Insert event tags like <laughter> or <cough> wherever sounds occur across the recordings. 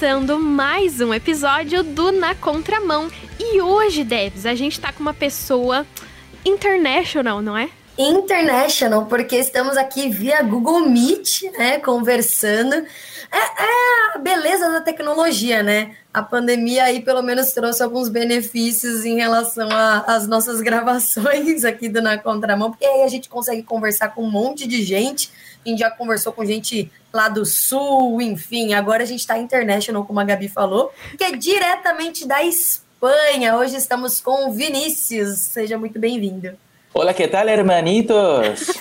começando mais um episódio do Na Contramão. E hoje, Debs, a gente tá com uma pessoa international, não é? International, porque estamos aqui via Google Meet, né, conversando. É, é, a beleza da tecnologia, né? A pandemia aí pelo menos trouxe alguns benefícios em relação às nossas <laughs> gravações aqui do Na Contramão, porque aí a gente consegue conversar com um monte de gente. A gente já conversou com gente lá do sul, enfim. Agora a gente está international, como a Gabi falou, que é diretamente da Espanha. Hoje estamos com o Vinícius. Seja muito bem-vindo. Olá, que tal, hermanitos? <laughs>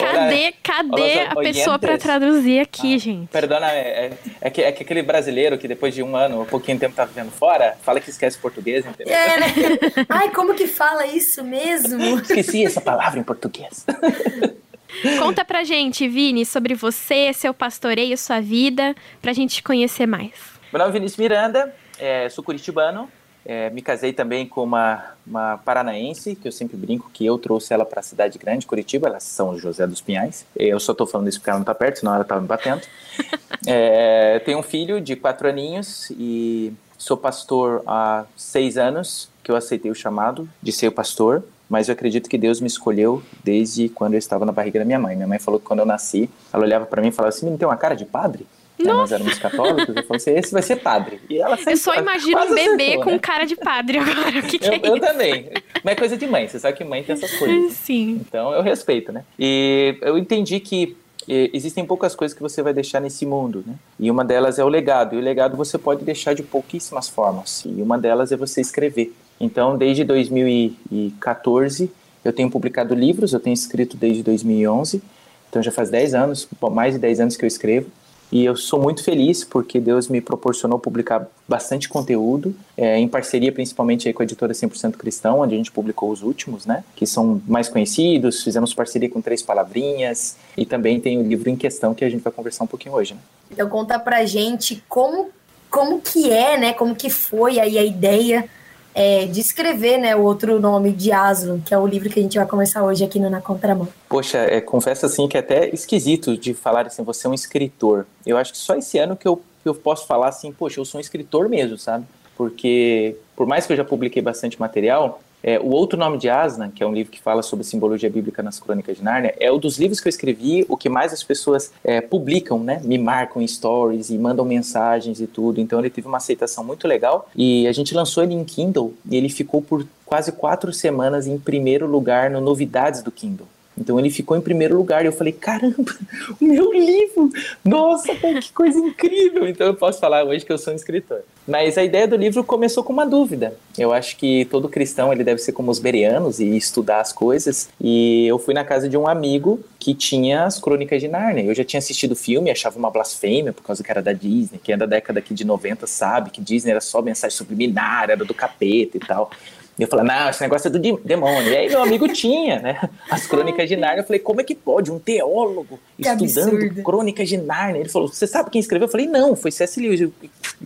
cadê, cadê a pessoa para traduzir aqui, ah, gente? Perdona, é, é, que, é que aquele brasileiro que depois de um ano, um pouquinho de tempo tá vivendo fora, fala que esquece português, entendeu? É, né? <laughs> Ai, como que fala isso mesmo? Esqueci essa palavra em português. <laughs> Conta pra gente, Vini, sobre você, seu pastoreio, sua vida, pra gente conhecer mais. Meu nome é Vinícius Miranda, é, sou curitibano, é, me casei também com uma, uma paranaense, que eu sempre brinco que eu trouxe ela para a cidade grande, Curitiba, ela é São José dos Pinhais. Eu só estou falando isso porque ela não está perto, senão ela estava me batendo. <laughs> É, tenho um filho de quatro aninhos e sou pastor há seis anos, que eu aceitei o chamado de ser pastor mas eu acredito que Deus me escolheu desde quando eu estava na barriga da minha mãe. Minha mãe falou que quando eu nasci, ela olhava para mim e falava assim: "Não tem uma cara de padre?" Né, nós éramos católicos, eu falei assim, esse vai ser padre. E ela eu só imagino um bebê acertou, com né? cara de padre agora. O que, que eu, é eu também. Mas é coisa de mãe, você sabe que mãe tem essas coisas. Sim. Então eu respeito, né? E eu entendi que existem poucas coisas que você vai deixar nesse mundo, né? E uma delas é o legado. E o legado você pode deixar de pouquíssimas formas. E uma delas é você escrever. Então, desde 2014, eu tenho publicado livros, eu tenho escrito desde 2011, então já faz 10 anos, mais de 10 anos que eu escrevo. E eu sou muito feliz porque Deus me proporcionou publicar bastante conteúdo, é, em parceria principalmente com a editora 100% Cristão, onde a gente publicou os últimos, né? Que são mais conhecidos, fizemos parceria com Três Palavrinhas e também tem o livro em questão que a gente vai conversar um pouquinho hoje, né? Então conta pra gente como, como que é, né? Como que foi aí a ideia é, de escrever né, o outro nome de Aslan, que é o livro que a gente vai começar hoje aqui no Na Contramão. Poxa, é, confesso assim que é até esquisito de falar assim, você é um escritor. Eu acho que só esse ano que eu, que eu posso falar assim, poxa, eu sou um escritor mesmo, sabe? Porque por mais que eu já publiquei bastante material, é, o outro nome de Aslan, que é um livro que fala sobre simbologia bíblica nas Crônicas de Nárnia, é um dos livros que eu escrevi, o que mais as pessoas é, publicam, né? Me marcam em stories e mandam mensagens e tudo. Então ele teve uma aceitação muito legal e a gente lançou ele em Kindle e ele ficou por quase quatro semanas em primeiro lugar no Novidades do Kindle. Então ele ficou em primeiro lugar. E eu falei, caramba, <laughs> o meu livro! Nossa, que coisa incrível! Então eu posso falar hoje que eu sou um escritor. Mas a ideia do livro começou com uma dúvida. Eu acho que todo cristão ele deve ser como os berianos e estudar as coisas. E eu fui na casa de um amigo que tinha as Crônicas de Narnia. Eu já tinha assistido o filme, achava uma blasfêmia por causa que era da Disney. Quem é da década aqui de 90 sabe que Disney era só mensagem subliminar, era do capeta e tal. E eu falei, não, esse negócio é do demônio. E aí meu amigo tinha, né? As crônicas de Nárnia. Eu falei, como é que pode um teólogo que estudando absurdo. crônicas de Nárnia? Ele falou, você sabe quem escreveu? Eu falei, não, foi C.S. Lewis.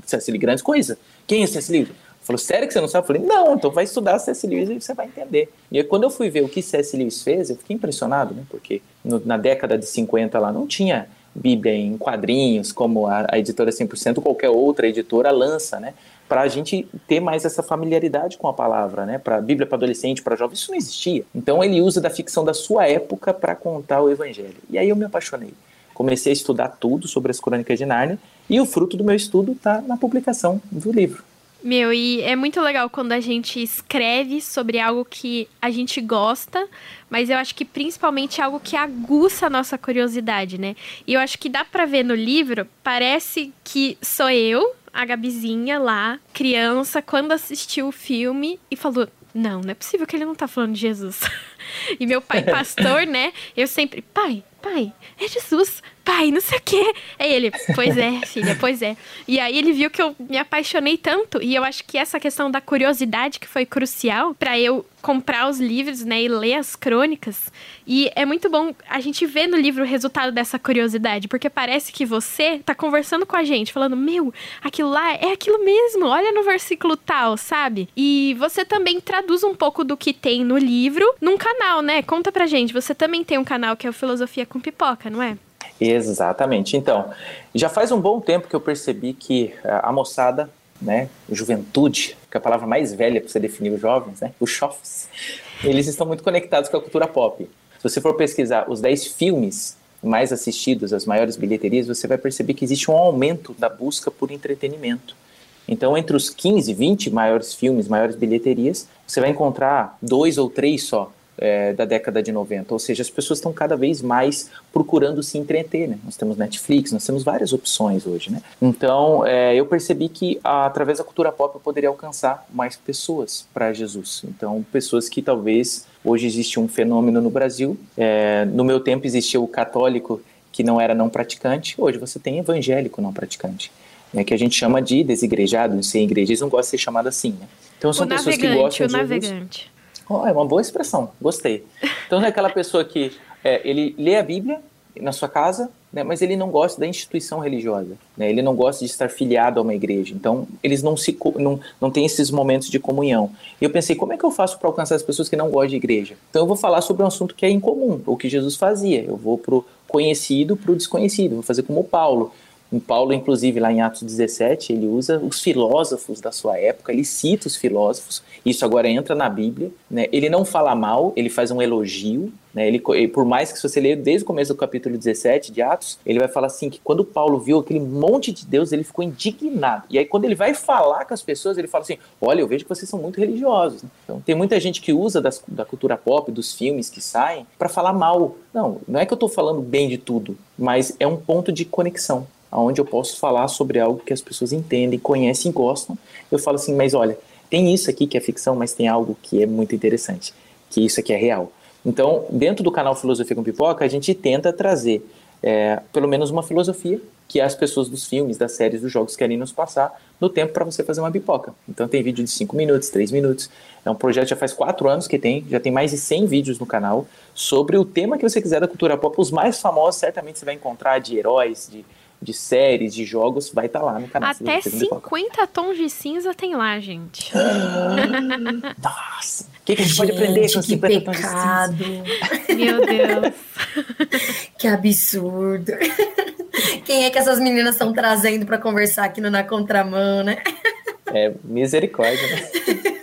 C.S. Lewis, grandes coisas. Quem é C.S. Lewis? Falou, sério que você não sabe? Eu falei, não, então vai estudar C.S. Lewis e você vai entender. E aí, quando eu fui ver o que C.S. Lewis fez, eu fiquei impressionado, né? Porque no, na década de 50 lá não tinha Bíblia em quadrinhos, como a, a editora 100%, qualquer outra editora lança, né? Para a gente ter mais essa familiaridade com a palavra, né? Para Bíblia para adolescente, para jovem, isso não existia. Então ele usa da ficção da sua época para contar o evangelho. E aí eu me apaixonei. Comecei a estudar tudo sobre as Crônicas de Nárnia e o fruto do meu estudo está na publicação do livro. Meu, e é muito legal quando a gente escreve sobre algo que a gente gosta, mas eu acho que principalmente algo que aguça a nossa curiosidade, né? E eu acho que dá para ver no livro, parece que sou eu, a Gabizinha lá, criança, quando assistiu o filme e falou: Não, não é possível que ele não tá falando de Jesus. <laughs> e meu pai, <laughs> pastor, né? Eu sempre, pai, pai, é Jesus, pai, não sei o quê. Aí ele, pois é, <laughs> filha, pois é. E aí ele viu que eu me apaixonei tanto. E eu acho que essa questão da curiosidade que foi crucial para eu comprar os livros, né, e ler as crônicas. E é muito bom a gente ver no livro o resultado dessa curiosidade, porque parece que você tá conversando com a gente, falando: "Meu, aquilo lá é aquilo mesmo. Olha no versículo tal", sabe? E você também traduz um pouco do que tem no livro num canal, né? Conta pra gente. Você também tem um canal que é o Filosofia com Pipoca, não é? Exatamente. Então, já faz um bom tempo que eu percebi que a moçada, né, juventude, que é a palavra mais velha para você definir os jovens, né, os chofes, eles estão muito conectados com a cultura pop. Se você for pesquisar os 10 filmes mais assistidos, as maiores bilheterias, você vai perceber que existe um aumento da busca por entretenimento. Então, entre os 15, 20 maiores filmes, maiores bilheterias, você vai encontrar dois ou três só é, da década de 90. Ou seja, as pessoas estão cada vez mais procurando se entreter. Né? Nós temos Netflix, nós temos várias opções hoje. Né? Então, é, eu percebi que através da cultura pop eu poderia alcançar mais pessoas para Jesus. Então, pessoas que talvez hoje existe um fenômeno no Brasil. É, no meu tempo existia o católico que não era não praticante. Hoje você tem evangélico não praticante. Né, que a gente chama de desigrejado, sem igreja, eles não gostam de ser chamado assim, né? Então são pessoas que gostam o de navegante. Oh, é uma boa expressão, gostei. Então é aquela pessoa que é, ele lê a Bíblia na sua casa, né, mas ele não gosta da instituição religiosa, né, ele não gosta de estar filiado a uma igreja, então eles não se não, não têm esses momentos de comunhão. E eu pensei, como é que eu faço para alcançar as pessoas que não gostam de igreja? Então eu vou falar sobre um assunto que é incomum, o que Jesus fazia. Eu vou pro conhecido, pro desconhecido, vou fazer como Paulo. Em Paulo, inclusive, lá em Atos 17, ele usa os filósofos da sua época, ele cita os filósofos, isso agora entra na Bíblia, né? ele não fala mal, ele faz um elogio, né? ele, por mais que se você ler desde o começo do capítulo 17 de Atos, ele vai falar assim, que quando Paulo viu aquele monte de Deus, ele ficou indignado, e aí quando ele vai falar com as pessoas, ele fala assim, olha, eu vejo que vocês são muito religiosos, então tem muita gente que usa das, da cultura pop, dos filmes que saem, para falar mal, não, não é que eu estou falando bem de tudo, mas é um ponto de conexão, onde eu posso falar sobre algo que as pessoas entendem, conhecem e gostam. Eu falo assim, mas olha, tem isso aqui que é ficção, mas tem algo que é muito interessante, que isso aqui é real. Então, dentro do canal Filosofia com Pipoca, a gente tenta trazer é, pelo menos uma filosofia que as pessoas dos filmes, das séries, dos jogos querem nos passar no tempo para você fazer uma pipoca. Então tem vídeo de 5 minutos, 3 minutos. É um projeto já faz 4 anos que tem, já tem mais de 100 vídeos no canal sobre o tema que você quiser da cultura pop. Os mais famosos certamente você vai encontrar de heróis, de de séries, de jogos, vai estar tá lá no canal. Até 50 tons de cinza tem lá, gente. <gasps> Nossa! O que, que, a gente pode aprender com 50 tons de cinza? Meu Deus! <laughs> que absurdo! Quem é que essas meninas estão trazendo para conversar aqui no Na Contramão, né? É misericórdia, né?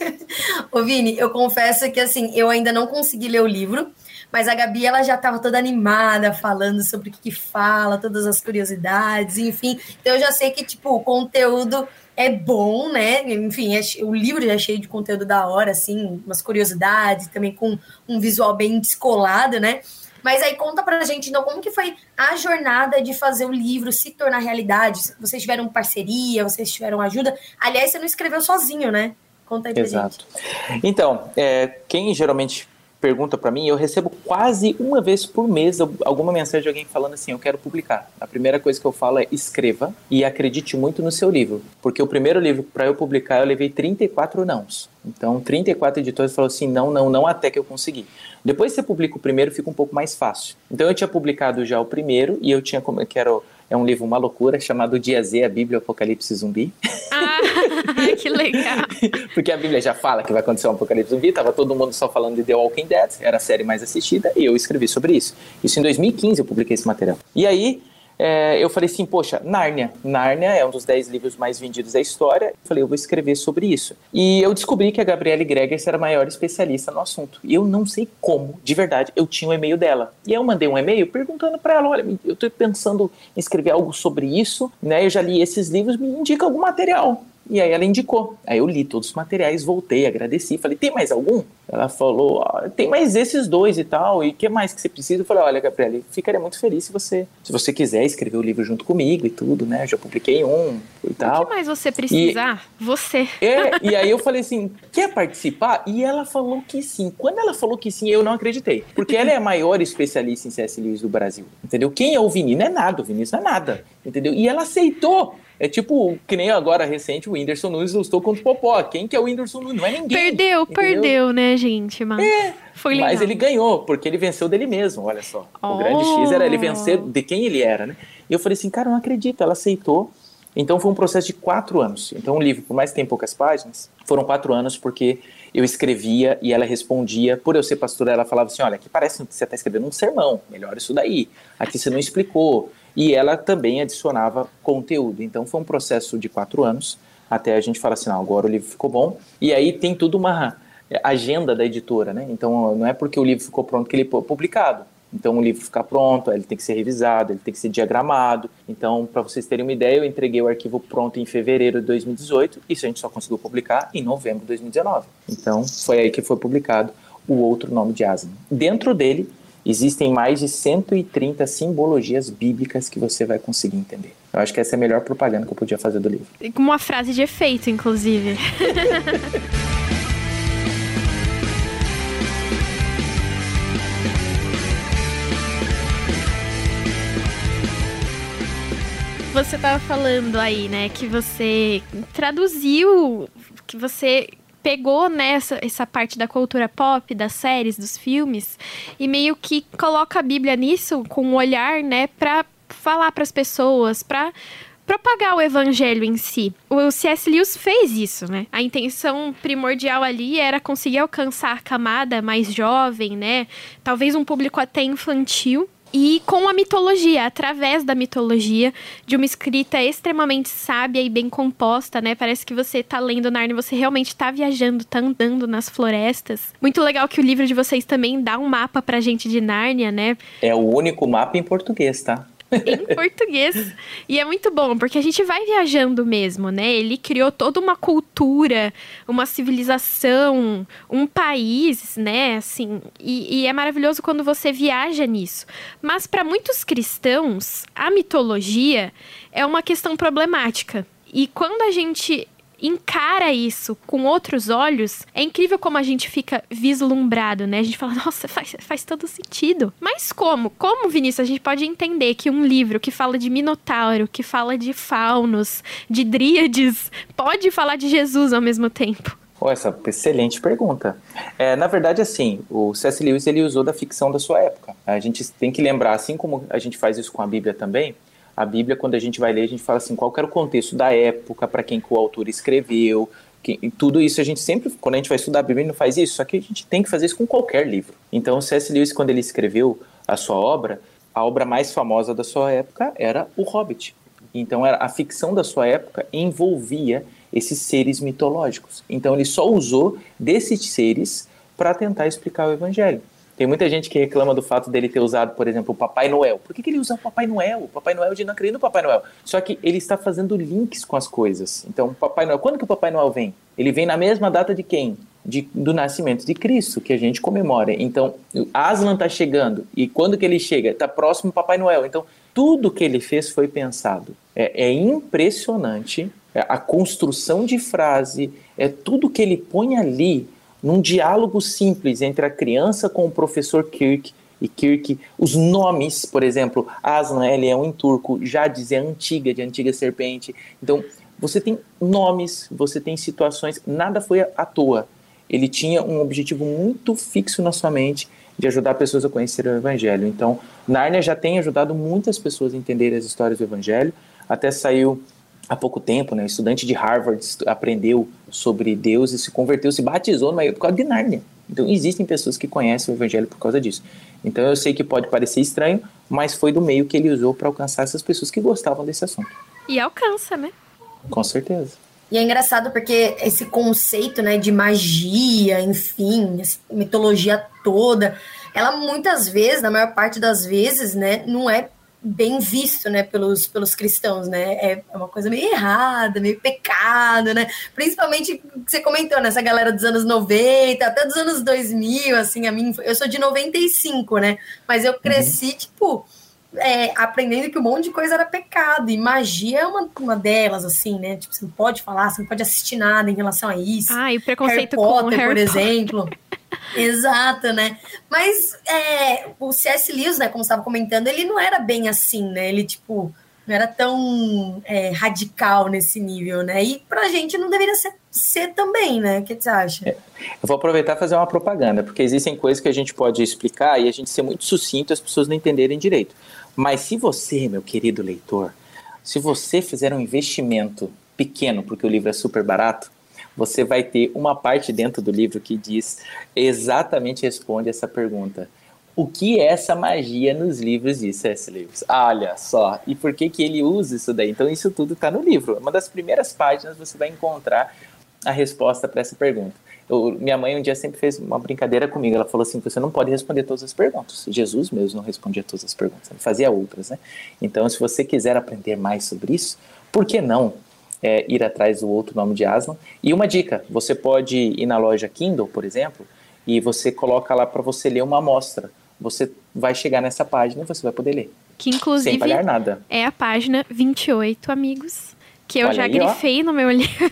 <laughs> Ô, Vini, eu confesso que assim, eu ainda não consegui ler o livro. Mas a Gabi, ela já estava toda animada, falando sobre o que, que fala, todas as curiosidades, enfim. Então eu já sei que, tipo, o conteúdo é bom, né? Enfim, é, o livro já é cheio de conteúdo da hora, assim, umas curiosidades, também com um visual bem descolado, né? Mas aí conta pra gente, então, como que foi a jornada de fazer o livro se tornar realidade? Vocês tiveram parceria, vocês tiveram ajuda? Aliás, você não escreveu sozinho, né? Conta aí pra Exato. gente. Então, é, quem geralmente pergunta para mim, eu recebo quase uma vez por mês alguma mensagem de alguém falando assim: eu quero publicar. A primeira coisa que eu falo é escreva e acredite muito no seu livro, porque o primeiro livro para eu publicar eu levei 34 nãos. Então, 34 editores falaram assim: não, não, não, até que eu consegui. Depois que você publica o primeiro, fica um pouco mais fácil. Então, eu tinha publicado já o primeiro e eu tinha, como que era é um livro uma loucura chamado Dia Z, a Bíblia Apocalipse Zumbi. Ah, <laughs> que legal. <laughs> Porque a Bíblia já fala que vai acontecer um apocalipse zumbi, tava todo mundo só falando de The Walking Dead, era a série mais assistida, e eu escrevi sobre isso. Isso em 2015 eu publiquei esse material. E aí, é, eu falei assim, poxa, Nárnia. Nárnia é um dos 10 livros mais vendidos da história. Eu falei, eu vou escrever sobre isso. E eu descobri que a Gabriele Gregers era a maior especialista no assunto. E eu não sei como, de verdade, eu tinha o um e-mail dela. E eu mandei um e-mail perguntando para ela, olha, eu estou pensando em escrever algo sobre isso, né? Eu já li esses livros, me indica algum material. E aí ela indicou. Aí eu li todos os materiais, voltei, agradeci, falei, tem mais algum? Ela falou, ah, tem mais esses dois e tal, e o que mais que você precisa? Eu falei, olha, Gabriele, ficaria muito feliz se você, se você quiser escrever o livro junto comigo e tudo, né? Eu já publiquei um e tal. O que mais você precisar? E, você. É, <laughs> e aí eu falei assim, quer participar? E ela falou que sim. Quando ela falou que sim, eu não acreditei. Porque ela é a maior especialista em C.S. Lewis do Brasil, entendeu? Quem é o Vinícius? Não é nada, o Vinícius não é nada, entendeu? E ela aceitou. É tipo, que nem agora recente, o Whindersson Nunes lutou contra o Popó. Quem que é o Whindersson Nunes? Não é ninguém. Perdeu, entendeu? perdeu, né, gente? Mas é, foi legal. Mas ele ganhou, porque ele venceu dele mesmo, olha só. Oh. O grande X era ele vencer de quem ele era, né? E eu falei assim, cara, não acredito. Ela aceitou. Então foi um processo de quatro anos. Então o livro, por mais que tenha poucas páginas, foram quatro anos porque eu escrevia e ela respondia. Por eu ser pastora, ela falava assim: olha, aqui parece que você está escrevendo um sermão, melhor isso daí. Aqui você não explicou. E ela também adicionava conteúdo. Então foi um processo de quatro anos até a gente falar assim: não, agora o livro ficou bom. E aí tem tudo uma agenda da editora, né? Então não é porque o livro ficou pronto que ele foi publicado. Então, o livro ficar pronto, ele tem que ser revisado, ele tem que ser diagramado. Então, para vocês terem uma ideia, eu entreguei o arquivo pronto em fevereiro de 2018. Isso a gente só conseguiu publicar em novembro de 2019. Então, foi aí que foi publicado o outro nome de Aslan. Dentro dele, existem mais de 130 simbologias bíblicas que você vai conseguir entender. Eu acho que essa é a melhor propaganda que eu podia fazer do livro. Com uma frase de efeito, inclusive. <laughs> você estava falando aí, né, que você traduziu, que você pegou nessa né, essa parte da cultura pop, das séries, dos filmes e meio que coloca a Bíblia nisso com um olhar, né, para falar para as pessoas, para propagar o evangelho em si. O C.S. Lewis fez isso, né? A intenção primordial ali era conseguir alcançar a camada mais jovem, né? Talvez um público até infantil e com a mitologia, através da mitologia, de uma escrita extremamente sábia e bem composta, né? Parece que você tá lendo Narnia, você realmente tá viajando, tá andando nas florestas. Muito legal que o livro de vocês também dá um mapa pra gente de Nárnia, né? É o único mapa em português, tá? <laughs> em português. E é muito bom, porque a gente vai viajando mesmo, né? Ele criou toda uma cultura, uma civilização, um país, né? Assim, e, e é maravilhoso quando você viaja nisso. Mas para muitos cristãos, a mitologia é uma questão problemática. E quando a gente encara isso com outros olhos, é incrível como a gente fica vislumbrado, né? A gente fala, <laughs> nossa, faz, faz todo sentido. Mas como? Como, Vinícius, a gente pode entender que um livro que fala de Minotauro, que fala de faunos, de dríades, pode falar de Jesus ao mesmo tempo? Oh, essa excelente pergunta. É, na verdade, assim, o C.S. Lewis ele usou da ficção da sua época. A gente tem que lembrar, assim como a gente faz isso com a Bíblia também, a Bíblia, quando a gente vai ler, a gente fala assim, qual era o contexto da época, para quem que o autor escreveu, que, tudo isso a gente sempre, quando a gente vai estudar a Bíblia, não faz isso, só que a gente tem que fazer isso com qualquer livro. Então, C.S. Lewis, quando ele escreveu a sua obra, a obra mais famosa da sua época era O Hobbit. Então, a ficção da sua época envolvia esses seres mitológicos. Então, ele só usou desses seres para tentar explicar o Evangelho. Tem muita gente que reclama do fato dele ter usado, por exemplo, o Papai Noel. Por que, que ele usa o Papai Noel? O Papai Noel de não acredita no Papai Noel. Só que ele está fazendo links com as coisas. Então, Papai Noel, quando que o Papai Noel vem? Ele vem na mesma data de quem? De, do nascimento de Cristo, que a gente comemora. Então, Aslan está chegando. E quando que ele chega? Está próximo do Papai Noel. Então, tudo que ele fez foi pensado. É, é impressionante é, a construção de frase, é tudo que ele põe ali num diálogo simples entre a criança com o professor Kirk e Kirk, os nomes, por exemplo, Aslan, ele é um em turco, Jades é antiga, de antiga serpente. Então, você tem nomes, você tem situações, nada foi à toa. Ele tinha um objetivo muito fixo na sua mente de ajudar pessoas a conhecer o Evangelho. Então, Narnia já tem ajudado muitas pessoas a entender as histórias do Evangelho. Até saiu há pouco tempo, né, estudante de Harvard aprendeu sobre Deus e se converteu, se batizou no por causa de Nárnia. Então existem pessoas que conhecem o evangelho por causa disso. Então eu sei que pode parecer estranho, mas foi do meio que ele usou para alcançar essas pessoas que gostavam desse assunto. E alcança, né? Com certeza. E é engraçado porque esse conceito, né, de magia, enfim, mitologia toda, ela muitas vezes, na maior parte das vezes, né, não é bem visto, né, pelos, pelos cristãos, né? É, é uma coisa meio errada, meio pecado, né? Principalmente que você comentou, né? Essa galera dos anos 90, até dos anos 2000, assim, a mim, eu sou de 95, né? Mas eu cresci, uhum. tipo, é, aprendendo que um monte de coisa era pecado, e magia é uma, uma delas, assim, né? Tipo, você não pode falar, você não pode assistir nada em relação a isso. Ah, e o preconceito Harry Potter, com Harry por Potter. exemplo. <laughs> Exato, né? Mas é, o C.S. Lewis, né, como estava comentando, ele não era bem assim, né? Ele, tipo, não era tão é, radical nesse nível, né? E pra gente não deveria ser, ser também, né? O que você acha? É, eu vou aproveitar e fazer uma propaganda, porque existem coisas que a gente pode explicar e a gente ser muito sucinto e as pessoas não entenderem direito. Mas se você, meu querido leitor, Se você fizer um investimento pequeno, porque o livro é super barato, você vai ter uma parte dentro do livro que diz exatamente responde essa pergunta. O que é essa magia nos livros de C.S. Lewis? Olha só, e por que, que ele usa isso daí? Então, isso tudo está no livro. Uma das primeiras páginas você vai encontrar a resposta para essa pergunta. Eu, minha mãe um dia sempre fez uma brincadeira comigo. Ela falou assim: você não pode responder todas as perguntas. Jesus mesmo não respondia todas as perguntas, ele fazia outras, né? Então, se você quiser aprender mais sobre isso, por que não é, ir atrás do outro nome de Aslan. E uma dica: você pode ir na loja Kindle, por exemplo, e você coloca lá para você ler uma amostra. Você vai chegar nessa página e você vai poder ler. Que inclusive sem pagar nada. é a página 28, amigos. Que eu Olha já aí, grifei ó. no meu <laughs> livro.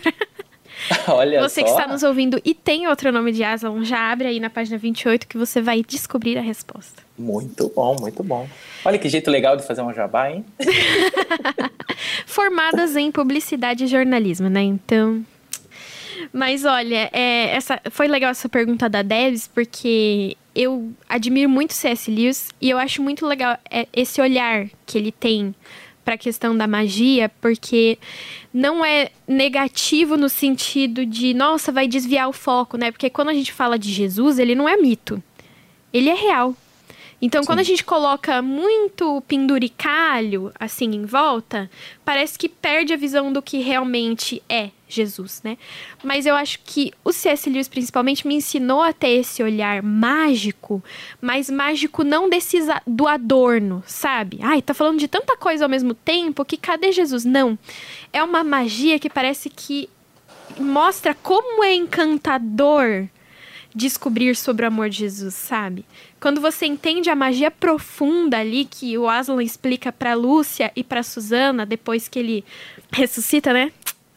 <laughs> Olha você só. que está nos ouvindo e tem outro nome de Aslan, já abre aí na página 28 que você vai descobrir a resposta. Muito bom, muito bom. Olha que jeito legal de fazer um jabá, hein? <laughs> Formadas em publicidade e jornalismo, né? Então. Mas olha, é, essa, foi legal essa pergunta da Debs, porque eu admiro muito C.S. Lewis e eu acho muito legal é, esse olhar que ele tem para a questão da magia, porque não é negativo no sentido de, nossa, vai desviar o foco, né? Porque quando a gente fala de Jesus, ele não é mito. Ele é real. Então, Sim. quando a gente coloca muito penduricalho assim em volta, parece que perde a visão do que realmente é Jesus, né? Mas eu acho que o C.S. Lewis, principalmente, me ensinou a ter esse olhar mágico, mas mágico não desse do adorno, sabe? Ai, tá falando de tanta coisa ao mesmo tempo que cadê Jesus? Não. É uma magia que parece que mostra como é encantador descobrir sobre o amor de Jesus, sabe? Quando você entende a magia profunda ali que o Aslan explica para Lúcia e para Susana depois que ele ressuscita, né?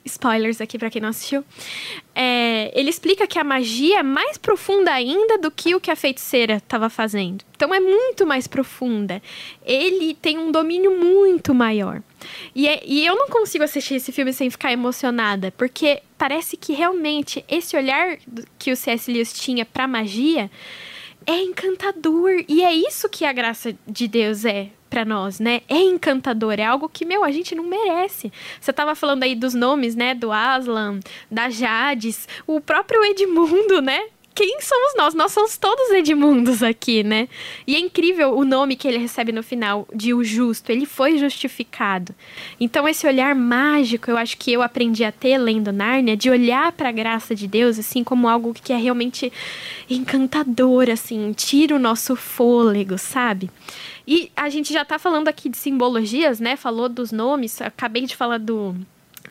Spoilers aqui para quem não assistiu. É, ele explica que a magia é mais profunda ainda do que o que a feiticeira estava fazendo. Então é muito mais profunda. Ele tem um domínio muito maior. E, é, e eu não consigo assistir esse filme sem ficar emocionada, porque parece que realmente esse olhar que o C.S. Lewis tinha para magia é encantador. E é isso que a graça de Deus é para nós, né? É encantador, é algo que, meu, a gente não merece. Você tava falando aí dos nomes, né? Do Aslan, da Jades, o próprio Edmundo, né? quem somos nós? Nós somos todos Edmundos aqui, né? E é incrível o nome que ele recebe no final de o justo. Ele foi justificado. Então esse olhar mágico, eu acho que eu aprendi a ter lendo Nárnia, de olhar para a graça de Deus assim como algo que é realmente encantador, assim, tira o nosso fôlego, sabe? E a gente já tá falando aqui de simbologias, né? Falou dos nomes, acabei de falar do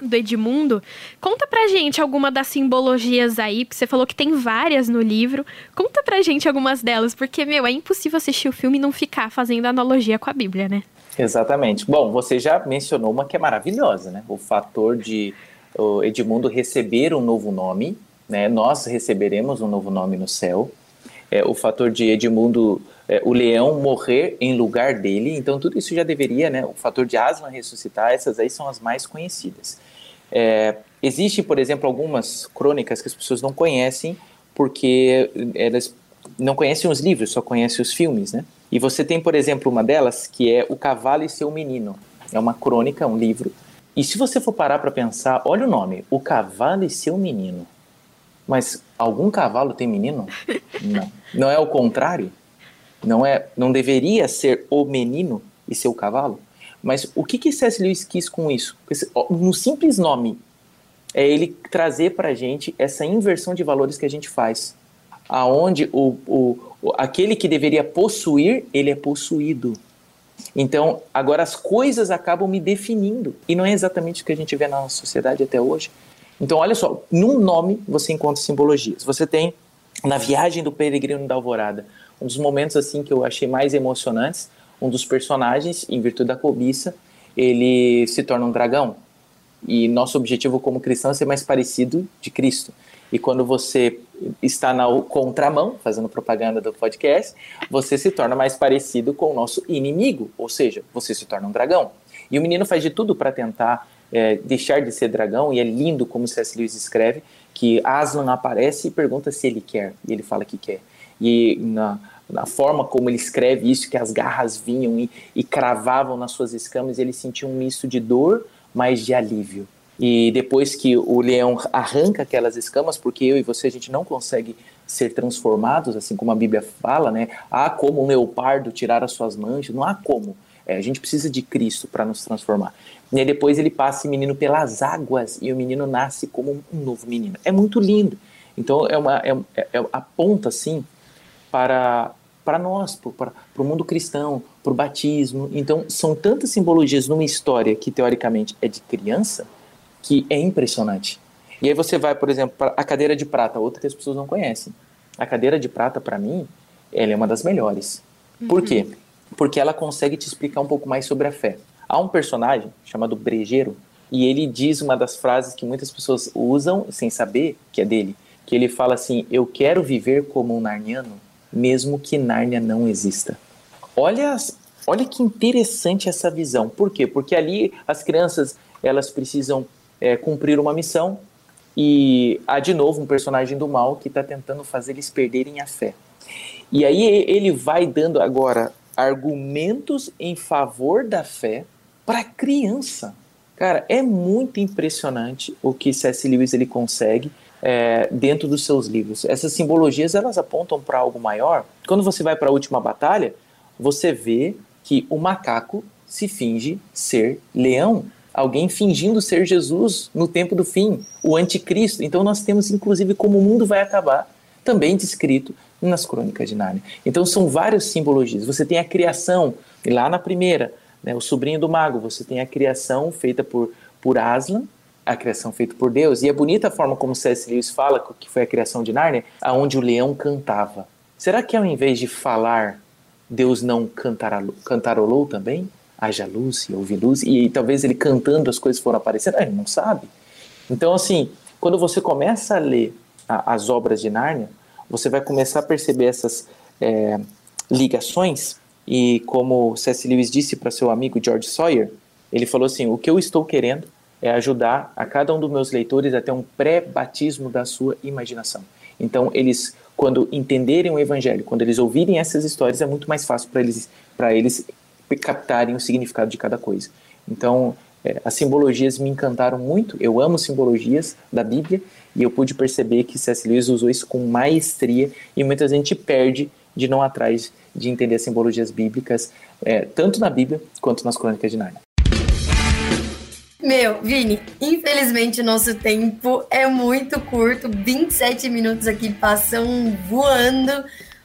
do Edmundo. Conta pra gente alguma das simbologias aí, porque você falou que tem várias no livro. Conta pra gente algumas delas, porque, meu, é impossível assistir o filme e não ficar fazendo analogia com a Bíblia, né? Exatamente. Bom, você já mencionou uma que é maravilhosa, né? O fator de o Edmundo receber um novo nome, né? Nós receberemos um novo nome no céu. É, o fator de Edmundo é, o leão morrer em lugar dele. Então, tudo isso já deveria, né? O fator de Aslan ressuscitar, essas aí são as mais conhecidas. É, existe, por exemplo, algumas crônicas que as pessoas não conhecem porque elas não conhecem os livros, só conhecem os filmes, né? E você tem, por exemplo, uma delas que é O Cavalo e Seu Menino. É uma crônica, um livro. E se você for parar para pensar, olha o nome, O Cavalo e Seu Menino. Mas algum cavalo tem menino? <laughs> Não. Não é o contrário? Não é, não deveria ser o menino e seu cavalo? Mas o que que C.S. Lewis quis com isso? No simples nome, é ele trazer para a gente essa inversão de valores que a gente faz, aonde o, o, aquele que deveria possuir, ele é possuído. Então, agora as coisas acabam me definindo. E não é exatamente o que a gente vê na nossa sociedade até hoje. Então, olha só, num nome você encontra simbologias. Você tem na viagem do peregrino da alvorada, um dos momentos assim que eu achei mais emocionantes, um dos personagens, em virtude da cobiça, ele se torna um dragão. E nosso objetivo como cristão é ser mais parecido de Cristo. E quando você está na contramão, fazendo propaganda do podcast, você se torna mais parecido com o nosso inimigo, ou seja, você se torna um dragão. E o menino faz de tudo para tentar é, deixar de ser dragão, e é lindo como C.S. Lewis escreve, que Aslan aparece e pergunta se ele quer, e ele fala que quer. E na, na forma como ele escreve isso, que as garras vinham e, e cravavam nas suas escamas, ele sentia um misto de dor, mas de alívio. E depois que o leão arranca aquelas escamas, porque eu e você a gente não consegue ser transformados, assim como a Bíblia fala, né? Há como um leopardo tirar as suas manchas, não há como. É, a gente precisa de Cristo para nos transformar. E aí depois ele passa o menino pelas águas e o menino nasce como um novo menino. É muito lindo. Então é uma é, é, é aponta assim para para nós, para o mundo cristão, para o batismo. Então são tantas simbologias numa história que teoricamente é de criança que é impressionante. E aí você vai, por exemplo, para a cadeira de prata, outra que as pessoas não conhecem. A cadeira de prata, para mim, ela é uma das melhores. Uhum. Por quê? Porque ela consegue te explicar um pouco mais sobre a fé. Há um personagem chamado Brejeiro, e ele diz uma das frases que muitas pessoas usam sem saber que é dele, que ele fala assim: "Eu quero viver como um narniano, mesmo que Nárnia não exista". Olha, olha que interessante essa visão. Por quê? Porque ali as crianças elas precisam é, cumprir uma missão e há de novo um personagem do mal que está tentando fazer eles perderem a fé. E aí ele vai dando agora argumentos em favor da fé para criança. Cara, é muito impressionante o que C.S. Lewis ele consegue é, dentro dos seus livros. Essas simbologias elas apontam para algo maior. Quando você vai para a última batalha, você vê que o macaco se finge ser leão alguém fingindo ser Jesus no tempo do fim, o anticristo. Então nós temos inclusive como o mundo vai acabar, também descrito nas crônicas de Nárnia. Então são vários simbologias. Você tem a criação, lá na primeira, né, o sobrinho do mago, você tem a criação feita por, por Aslan, a criação feita por Deus. E é bonita a forma como C.S. Lewis fala que foi a criação de Nárnia, aonde o leão cantava. Será que ao invés de falar, Deus não cantarolou, cantarolou também? haja luz e houve luz, e talvez ele cantando as coisas foram aparecendo, ele não sabe. Então, assim, quando você começa a ler a, as obras de Nárnia, você vai começar a perceber essas é, ligações, e como C.S. Lewis disse para seu amigo George Sawyer, ele falou assim: O que eu estou querendo é ajudar a cada um dos meus leitores a ter um pré-batismo da sua imaginação. Então, eles, quando entenderem o Evangelho, quando eles ouvirem essas histórias, é muito mais fácil para eles, eles captarem o significado de cada coisa. Então, é, as simbologias me encantaram muito. Eu amo simbologias da Bíblia e eu pude perceber que C.S. Lewis usou isso com maestria e muita gente perde de não atrás de entender as simbologias bíblicas, é, tanto na Bíblia quanto nas Crônicas de Nárnia. Meu, Vini, infelizmente nosso tempo é muito curto, 27 minutos aqui passam voando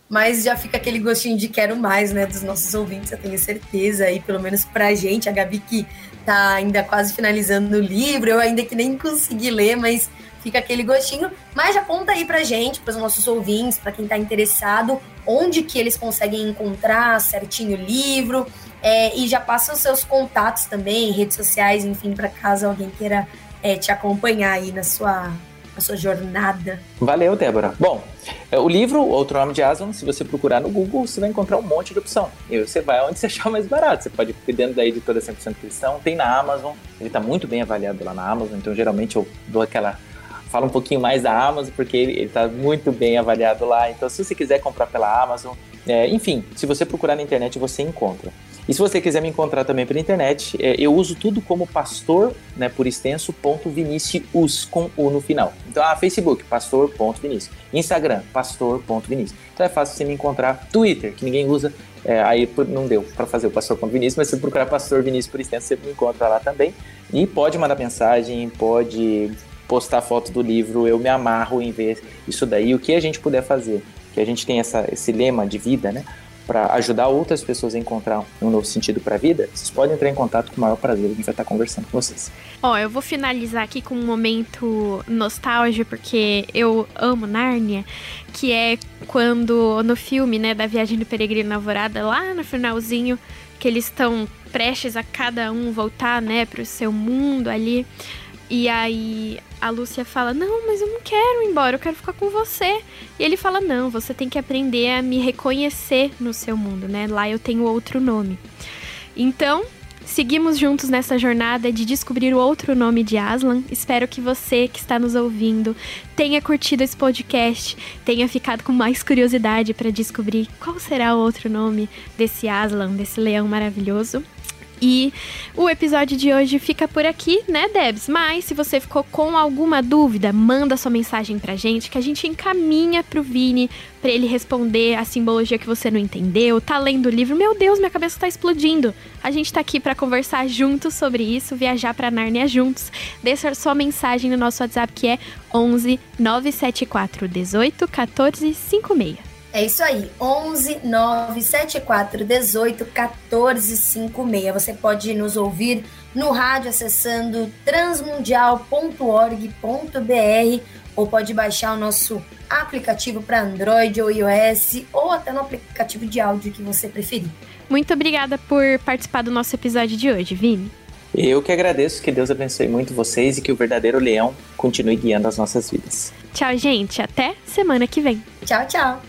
mas já fica aquele gostinho de quero mais, né, dos nossos ouvintes, eu tenho certeza, aí pelo menos pra gente, a Gabi que tá ainda quase finalizando o livro, eu ainda que nem consegui ler, mas fica aquele gostinho, mas já conta aí pra gente, pros nossos ouvintes, para quem tá interessado, onde que eles conseguem encontrar certinho o livro, é, e já passa os seus contatos também, redes sociais, enfim, para caso alguém queira é, te acompanhar aí na sua sua jornada. Valeu, Débora. Bom, é, o livro, Outro Nome de Aslan, se você procurar no Google, você vai encontrar um monte de opção. E você vai onde você achar mais barato. Você pode ir dentro da editora 100% Cristão, tem na Amazon, ele está muito bem avaliado lá na Amazon, então geralmente eu dou aquela fala um pouquinho mais da Amazon, porque ele está muito bem avaliado lá. Então, se você quiser comprar pela Amazon, é, enfim, se você procurar na internet, você encontra. E se você quiser me encontrar também pela internet, é, eu uso tudo como pastor, né, por extenso, ponto Vinicius, com U no final. Então, ah, Facebook, pastor.vinicius. Instagram, pastor.vinicius. Então é fácil você me encontrar. Twitter, que ninguém usa, é, aí não deu para fazer o pastor.vinicius, mas se procurar pastor Vinícius por extenso, você me encontra lá também. E pode mandar mensagem, pode postar foto do livro, eu me amarro em ver isso daí, o que a gente puder fazer, que a gente tem essa, esse lema de vida, né? para ajudar outras pessoas a encontrar um novo sentido para a vida, vocês podem entrar em contato com o maior prazer. A gente vai estar conversando com vocês. Ó, eu vou finalizar aqui com um momento nostálgico, porque eu amo Nárnia, que é quando no filme, né, da Viagem do Peregrino Alvorada, lá no finalzinho, que eles estão prestes a cada um voltar, né, para o seu mundo ali. E aí a Lúcia fala: Não, mas eu não quero ir embora, eu quero ficar com você. E ele fala: Não, você tem que aprender a me reconhecer no seu mundo, né? Lá eu tenho outro nome. Então, Seguimos juntos nessa jornada de descobrir o outro nome de Aslan. Espero que você que está nos ouvindo tenha curtido esse podcast, tenha ficado com mais curiosidade para descobrir qual será o outro nome desse Aslan, desse leão maravilhoso. E o episódio de hoje fica por aqui, né, Debs? Mas se você ficou com alguma dúvida, manda sua mensagem pra gente que a gente encaminha pro Vini para ele responder a simbologia que você não entendeu. Tá lendo o livro? Meu Deus, minha cabeça tá explodindo. A gente tá aqui para conversar juntos sobre isso, viajar para Nárnia juntos. Deixa sua mensagem no nosso WhatsApp que é 11 974 18 14 56. É isso aí, 11 974 18 14 56. Você pode nos ouvir no rádio acessando transmundial.org.br ou pode baixar o nosso aplicativo para Android ou iOS ou até no aplicativo de áudio que você preferir. Muito obrigada por participar do nosso episódio de hoje, Vini. Eu que agradeço, que Deus abençoe muito vocês e que o verdadeiro leão continue guiando as nossas vidas. Tchau, gente. Até semana que vem. Tchau, tchau.